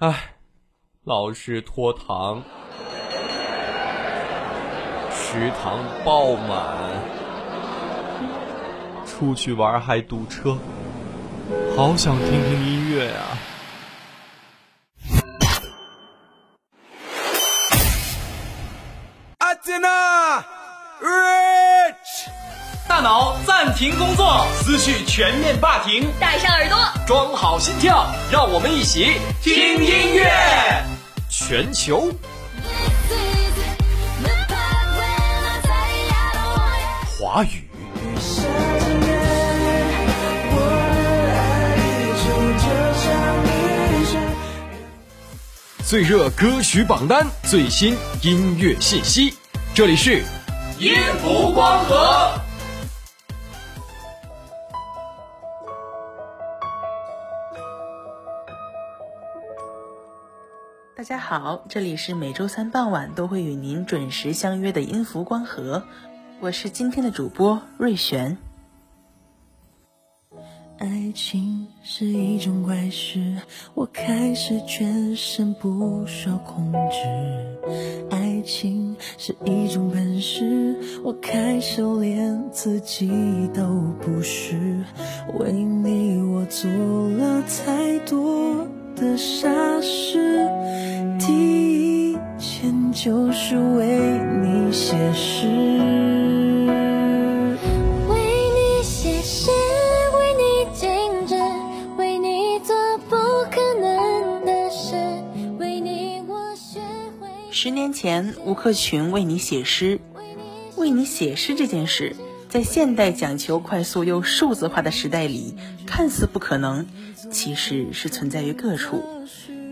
唉，老是拖堂，食堂爆满，出去玩还堵车，好想听听音乐呀！大脑暂停工作，思绪全面霸屏。戴上耳朵，装好心跳，让我们一起听音乐。全球华语。最热歌曲榜单，最新音乐信息，这里是音符光合。大家好，这里是每周三傍晚都会与您准时相约的音符光合，我是今天的主播瑞璇。爱情是一种怪事，我开始全身不受控制。爱情是一种本事，我开始连自己都不是。为你我做了太多的傻事，第一件就是为你写诗。为你写诗，为你静止，为你做不可能的事，为你我学会。十年前，吴克群为你写诗，为你写诗这件事，在现代讲求快速又数字化的时代里，看似不可能，其实是存在于各处。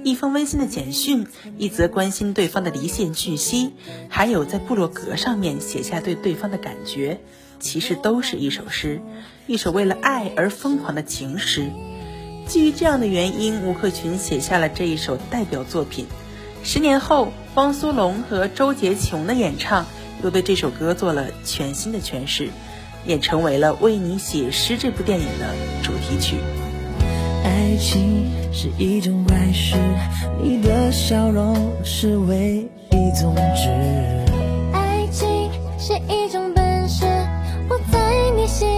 一封温馨的简讯，一则关心对方的离线讯息，还有在部落格上面写下对对方的感觉，其实都是一首诗，一首为了爱而疯狂的情诗。基于这样的原因，吴克群写下了这一首代表作品。十年后，汪苏泷和周洁琼的演唱又对这首歌做了全新的诠释，也成为了《为你写诗》这部电影的主题曲。爱情是一种怪事，你的笑容是唯一宗旨。爱情是一种本事，我在你心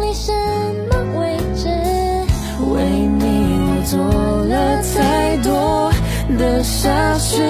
里什么位置？为你我做了太多的傻事，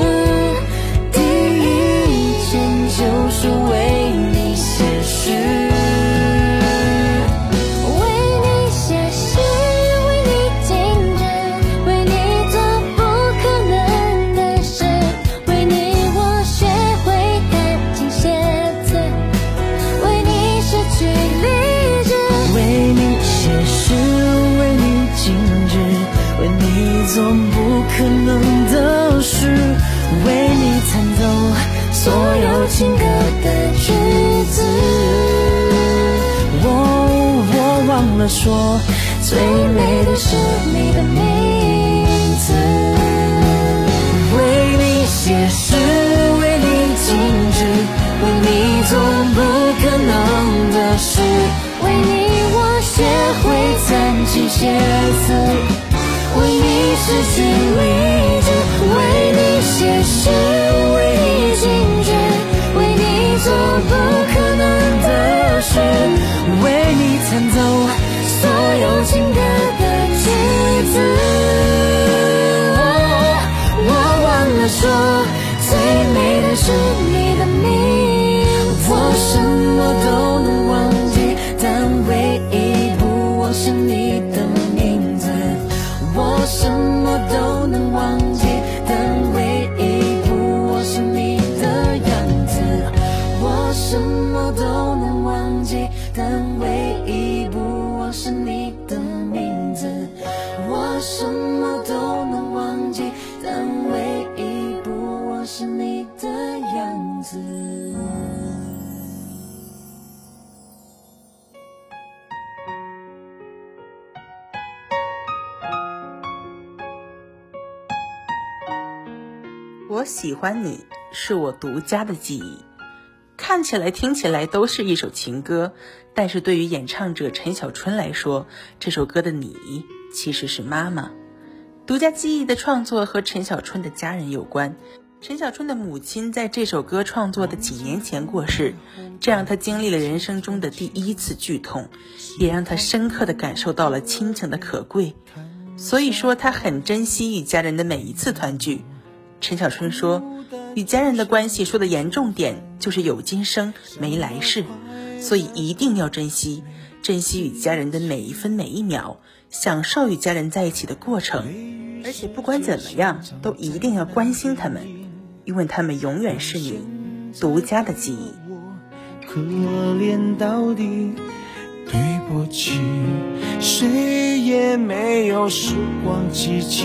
说，最美的是你的名字。为你写诗，为你静止，为你做不可能的事。为你我学会弹琴写字，为你失去理智我喜欢你是我独家的记忆，看起来、听起来都是一首情歌，但是对于演唱者陈小春来说，这首歌的你其实是妈妈。独家记忆的创作和陈小春的家人有关。陈小春的母亲在这首歌创作的几年前过世，这让他经历了人生中的第一次剧痛，也让他深刻的感受到了亲情的可贵。所以说，他很珍惜与家人的每一次团聚。陈小春说：“与家人的关系说的严重点，就是有今生没来世，所以一定要珍惜，珍惜与家人的每一分每一秒，享受与家人在一起的过程。而且不管怎么样，都一定要关心他们。”因为他们永远是你独家的记忆。可怜到底，对不起，谁也没有时光机器，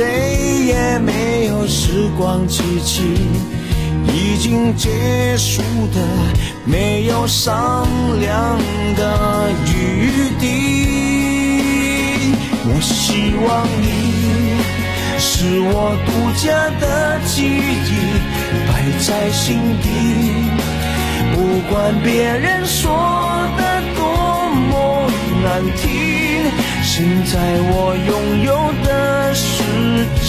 谁也没有时光机器，已经结束的，没有商量的余地。我希望你是我独家的记忆，摆在心底。不管别人说的多么难听，现在我拥有的是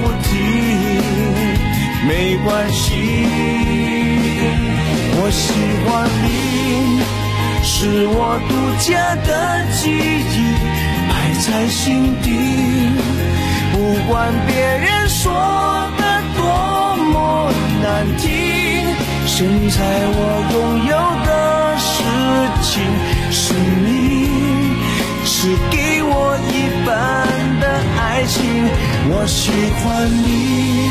不，没关系。我喜欢你，是我独家的记忆，摆在心底。不管别人说的多么难听，现在我拥有的。事情是你，是给我一半的爱情。我喜欢你，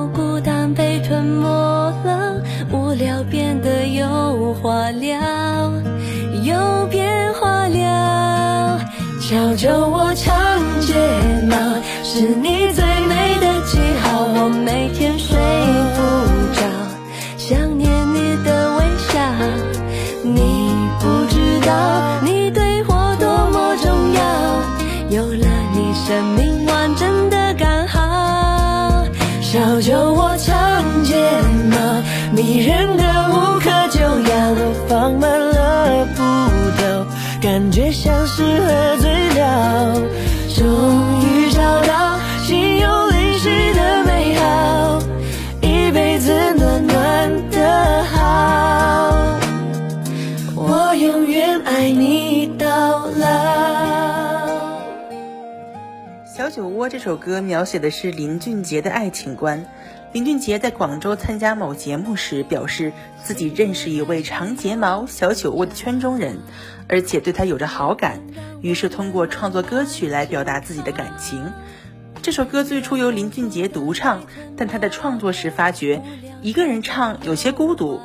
沉默了，无聊变得有话聊，有变化了。教教我长睫毛，是你最美的记号。我每天睡不着，想念你的微笑。你不知道，你对我多么重要。有了你，生命完整的刚好。教教我唱睫毛，迷人的无可救药。我放慢了步调，感觉像是喝酒窝》这首歌描写的是林俊杰的爱情观。林俊杰在广州参加某节目时，表示自己认识一位长睫毛、小酒窝的圈中人，而且对他有着好感，于是通过创作歌曲来表达自己的感情。这首歌最初由林俊杰独唱，但他在创作时发觉一个人唱有些孤独，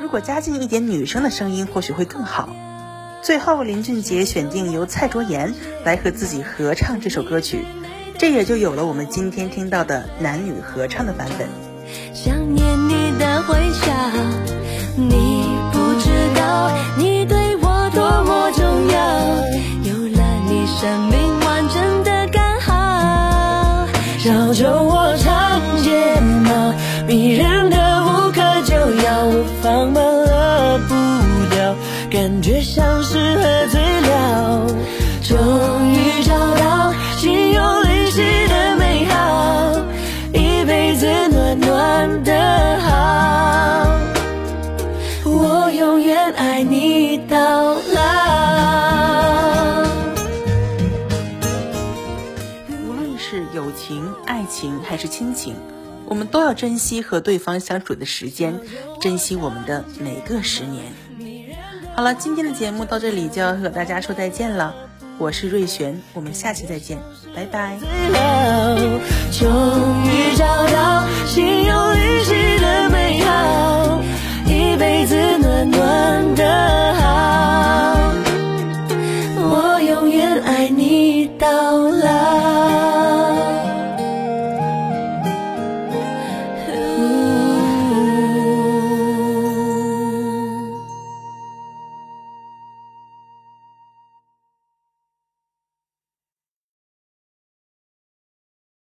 如果加进一点女生的声音，或许会更好。最后，林俊杰选定由蔡卓妍来和自己合唱这首歌曲，这也就有了我们今天听到的男女合唱的版本。想念你的微笑，你不知道你对我多么重要。有了你，生命完整的刚好。教教我长睫毛，迷人的无可救药。我放慢了步调，感觉像是喝醉了。终于情、爱情还是亲情，我们都要珍惜和对方相处的时间，珍惜我们的每个十年。好了，今天的节目到这里就要和大家说再见了，我是瑞璇，我们下期再见，拜拜。终于找到心有灵犀的美